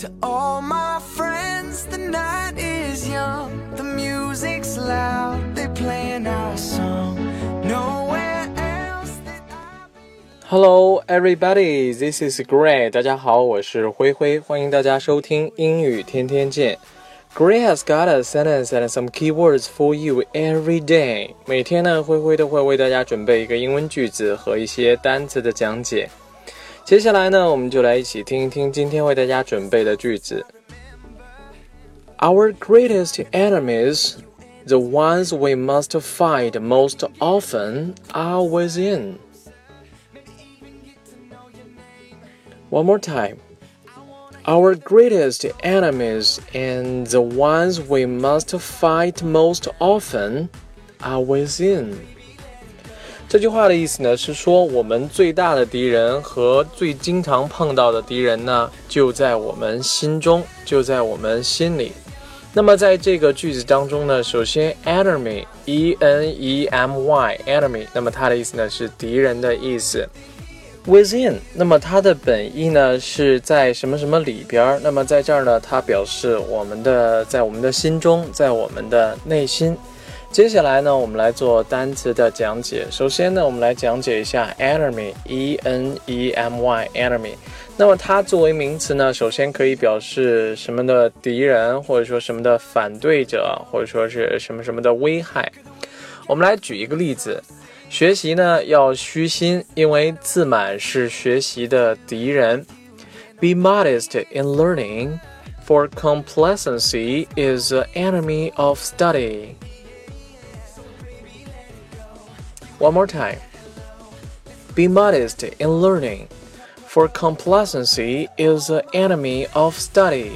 To all my friends, the night is young, the music's loud, they playing our song. Nowhere else that I Hello, everybody. This is Gray. 大家好，我是灰灰，欢迎大家收听英语天天见。Gray has got a sentence and some keywords for you every day. 每天呢，灰灰都会为大家准备一个英文句子和一些单词的讲解。接下来呢，我们就来一起听一听今天为大家准备的句子。Our greatest enemies, the ones we must fight most often, are within. One more time. Our greatest enemies and the ones we must fight most often are within. 这句话的意思呢是说，我们最大的敌人和最经常碰到的敌人呢，就在我们心中，就在我们心里。那么在这个句子当中呢，首先 enemy，e n e m y，enemy，那么它的意思呢是敌人的意思。Within，那么它的本意呢是在什么什么里边儿？那么在这儿呢，它表示我们的在我们的心中，在我们的内心。接下来呢，我们来做单词的讲解。首先呢，我们来讲解一下 enemy，e n e m y，enemy。那么它作为名词呢，首先可以表示什么的敌人，或者说什么的反对者，或者说是什么什么的危害。我们来举一个例子。学习呢要虚心，因为自满是学习的敌人。Be modest in learning, for complacency is the enemy of study. One more time. Be modest in learning, for complacency is the enemy of study.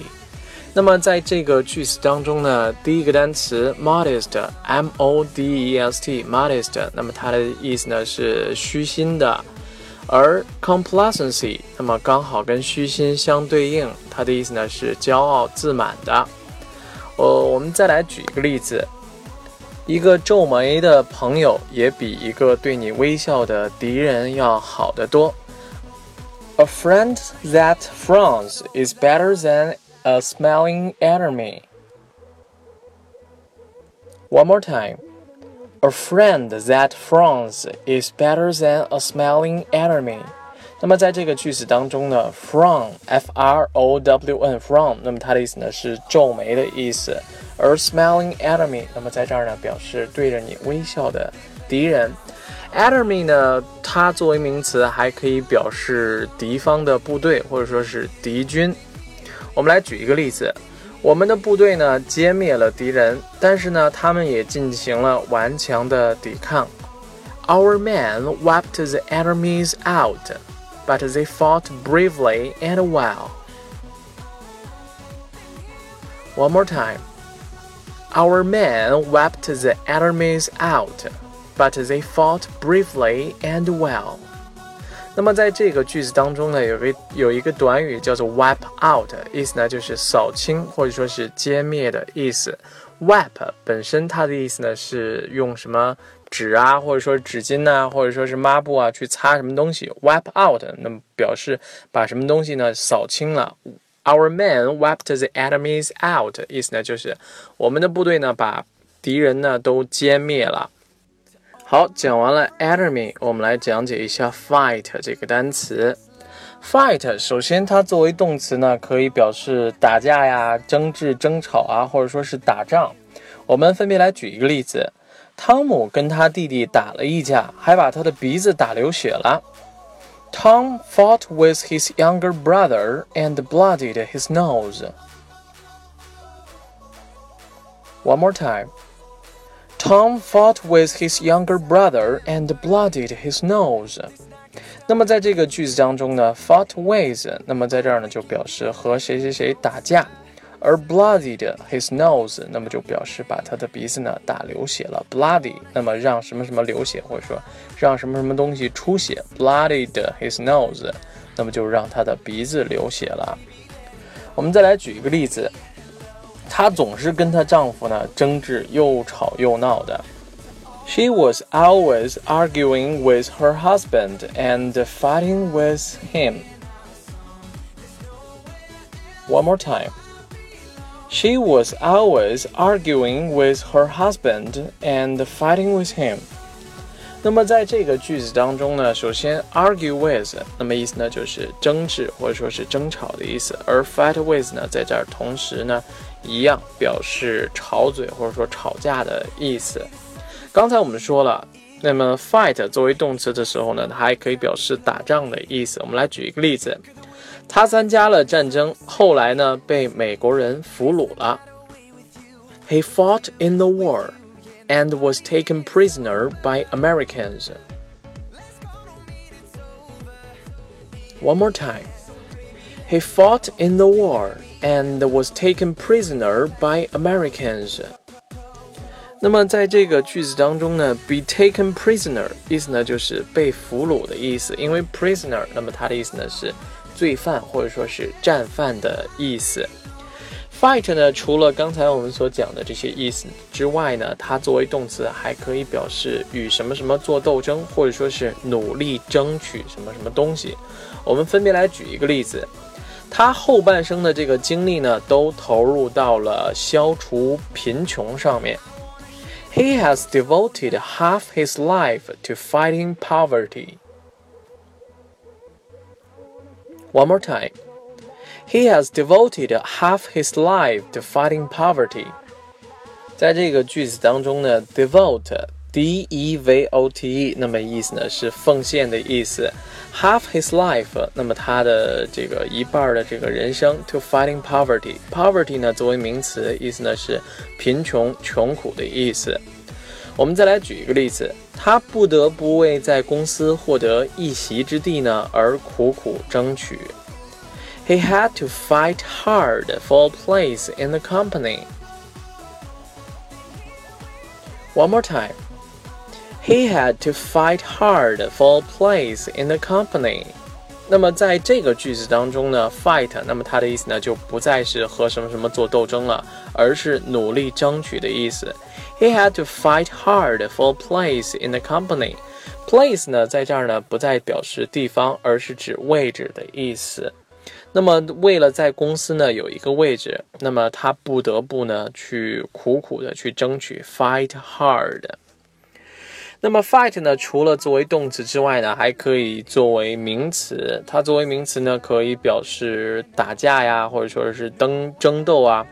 那么在这个句子当中呢，第一个单词 modest，m o d e s t，modest，那么它的意思呢是虚心的，而 complacency，那么刚好跟虚心相对应，它的意思呢是骄傲自满的。呃，我们再来举一个例子，一个皱眉的朋友也比一个对你微笑的敌人要好得多。A friend that frowns is better than a smiling enemy. One more time. A friend that frowns is better than a smiling enemy. 那么在这个句子当中呢，frown，f r o w n from，那么它的意思呢是皱眉的意思，而 smiling enemy，那么在这儿呢表示对着你微笑的敌人。enemy 呢，它作为名词还可以表示敌方的部队或者说是敌军。我们来举一个例子，我们的部队呢歼灭了敌人，但是呢，他们也进行了顽强的抵抗。Our men wiped the enemies out, but they fought bravely and well. One more time. Our men wiped the enemies out, but they fought bravely and well. 那么在这个句子当中呢，有个有一个短语叫做 wipe out，意思呢就是扫清或者说是歼灭的意思。wipe 本身它的意思呢是用什么 纸啊，或者说纸巾呐，或者说是抹布啊去擦什么东西。wipe out 那么表示把什么东西呢扫清了。Our men wiped the enemies out，意思呢就是我们的部队呢把敌人呢都歼灭了。好，讲完了 enemy，我们来讲解一下 fight 这个单词。fight 首先它作为动词呢，可以表示打架呀、争执、争吵啊，或者说是打仗。我们分别来举一个例子：汤姆跟他弟弟打了一架，还把他的鼻子打流血了。Tom fought with his younger brother and bloodied his nose. One more time. Tom fought with his younger brother and bloodied his nose。那么在这个句子当中呢，fought with，那么在这儿呢就表示和谁谁谁打架， 而 bloodied his nose，那么就表示把他的鼻子呢打流血了。bloody，那么让什么什么流血，或者说让什么什么东西出血。bloodied his nose，那么就让他的鼻子流血了。我们再来举一个例子。她总是跟她丈夫呢争执，又吵又闹的。She was always arguing with her husband and fighting with him. One more time. She was always arguing with her husband and fighting with him. 那么在这个句子当中呢，首先 argue with，那么意思呢就是争执或者说是争吵的意思，而 fight with 呢，在这儿同时呢一样表示吵嘴或者说吵架的意思。刚才我们说了，那么 fight 作为动词的时候呢，它还可以表示打仗的意思。我们来举一个例子。他参加了战争，后来呢被美国人俘虏了。He fought in the war and was taken prisoner by Americans. One more time. He fought in the war and was taken prisoner by Americans. 那么在这个句子当中呢，be taken prisoner 意思呢就是被俘虏的意思，因为 prisoner，那么它的意思呢是。 罪犯或者说是战犯的意思。Fight 呢，除了刚才我们所讲的这些意思之外呢，它作为动词还可以表示与什么什么做斗争，或者说是努力争取什么什么东西。我们分别来举一个例子，他后半生的这个精力呢，都投入到了消除贫穷上面。He has devoted half his life to fighting poverty. One more time. He has devoted half his life to fighting poverty. 在这个句子当中呢，devote，d e v o t e，那么意思呢是奉献的意思。Half his life，那么他的这个一半的这个人生，to fighting poverty。poverty 呢作为名词，意思呢是贫穷、穷苦的意思。 我们再来举一个例子，他不得不为在公司获得一席之地呢而苦苦争取。He had to fight hard for a place in the company. One more time. He had to fight hard for a place in the company. 那么在这个句子当中呢，fight，那么它的意思呢就不再是和什么什么做斗争了，而是努力争取的意思。He had to fight hard for a place in the company. Place 呢，在这儿呢不再表示地方，而是指位置的意思。那么，为了在公司呢有一个位置，那么他不得不呢去苦苦的去争取，fight hard。那么，fight 呢，除了作为动词之外呢，还可以作为名词。它作为名词呢，可以表示打架呀，或者说是争争斗啊。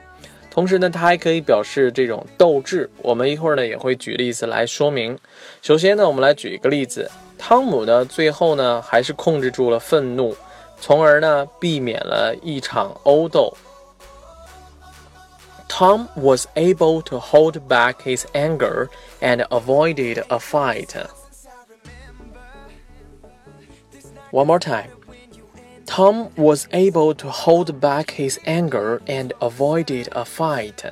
同时呢，它还可以表示这种斗志。我们一会儿呢也会举例子来说明。首先呢，我们来举一个例子：汤姆呢最后呢还是控制住了愤怒，从而呢避免了一场殴斗。Tom was able to hold back his anger and avoided a fight. One more time. Tom was able to hold back his anger and avoided a fight.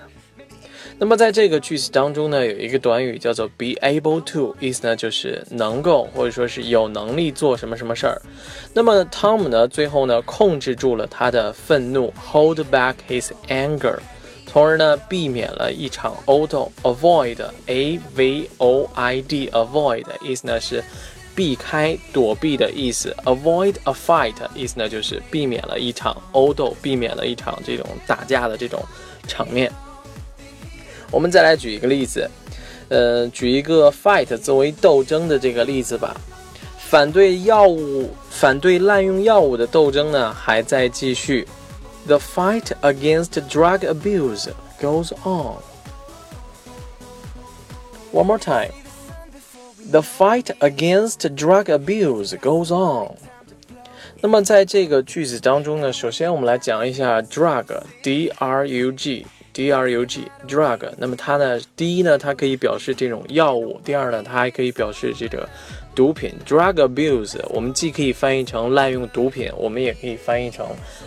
那么在这个句子当中呢，有一个短语叫做 be able to，意思呢就是能够或者说是有能力做什么什么事儿。那么汤姆呢，最后呢控制住了他的愤怒，hold back his anger， 从而呢避免了一场殴斗。avoid，a v o i d，avoid 意思呢是。避开、躲避的意思，avoid a fight，意思呢就是避免了一场殴斗，避免了一场这种打架的这种场面。我们再来举一个例子，呃，举一个 fight 作为斗争的这个例子吧。反对药物、反对滥用药物的斗争呢还在继续。The fight against drug abuse goes on. One more time. The fight against drug abuse goes on。那么在这个句子当中呢，首先我们来讲一下 drug，d r u g，d r u g，drug。那么它呢，第一呢，它可以表示这种药物；第二呢，它还可以表示这个 毒品。drug abuse，我们既可以翻译成滥用毒品，我们也可以翻译成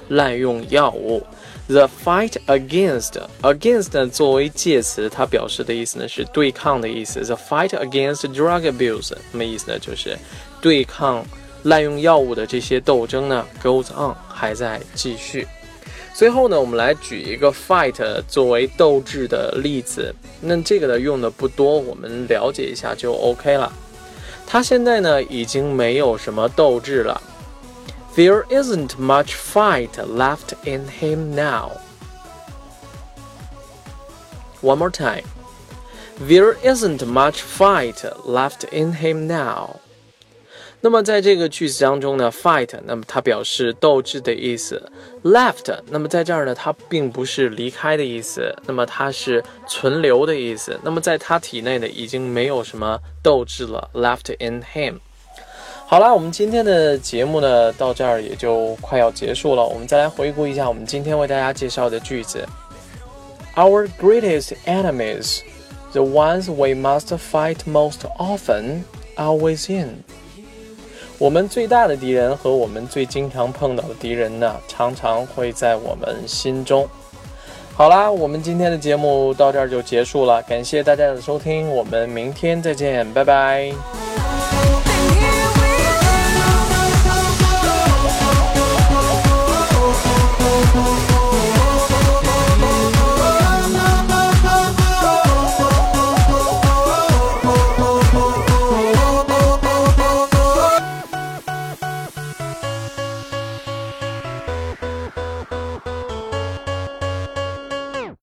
滥用药物。The fight against against 作为介词，它表示的意思呢是对抗的意思。The fight against drug abuse，那么意思呢就是对抗滥用药物的这些斗争呢 goes on 还在继续。最后呢，我们来举一个 fight 作为斗志的例子。那这个呢用的不多，我们了解一下就 OK 了。他现在呢已经没有什么斗志了。 There isn't much fight left in him now. One more time. There isn't much fight left in him now. 那么在这个句子当中呢，fight，那么它表示斗志的意思；left，那么在这儿呢，它并不是离开的意思，那么它是存留的意思。那么在他体内呢，已经没有什么斗志了，left in him。好啦，我们今天的节目呢，到这儿也就快要结束了。我们再来回顾一下我们今天为大家介绍的句子：Our greatest enemies, the ones we must fight most often, are within. 我们最大的敌人和我们最经常碰到的敌人呢，常常会在我们心中。好啦，我们今天的节目到这儿就结束了，感谢大家的收听，我们明天再见，拜拜。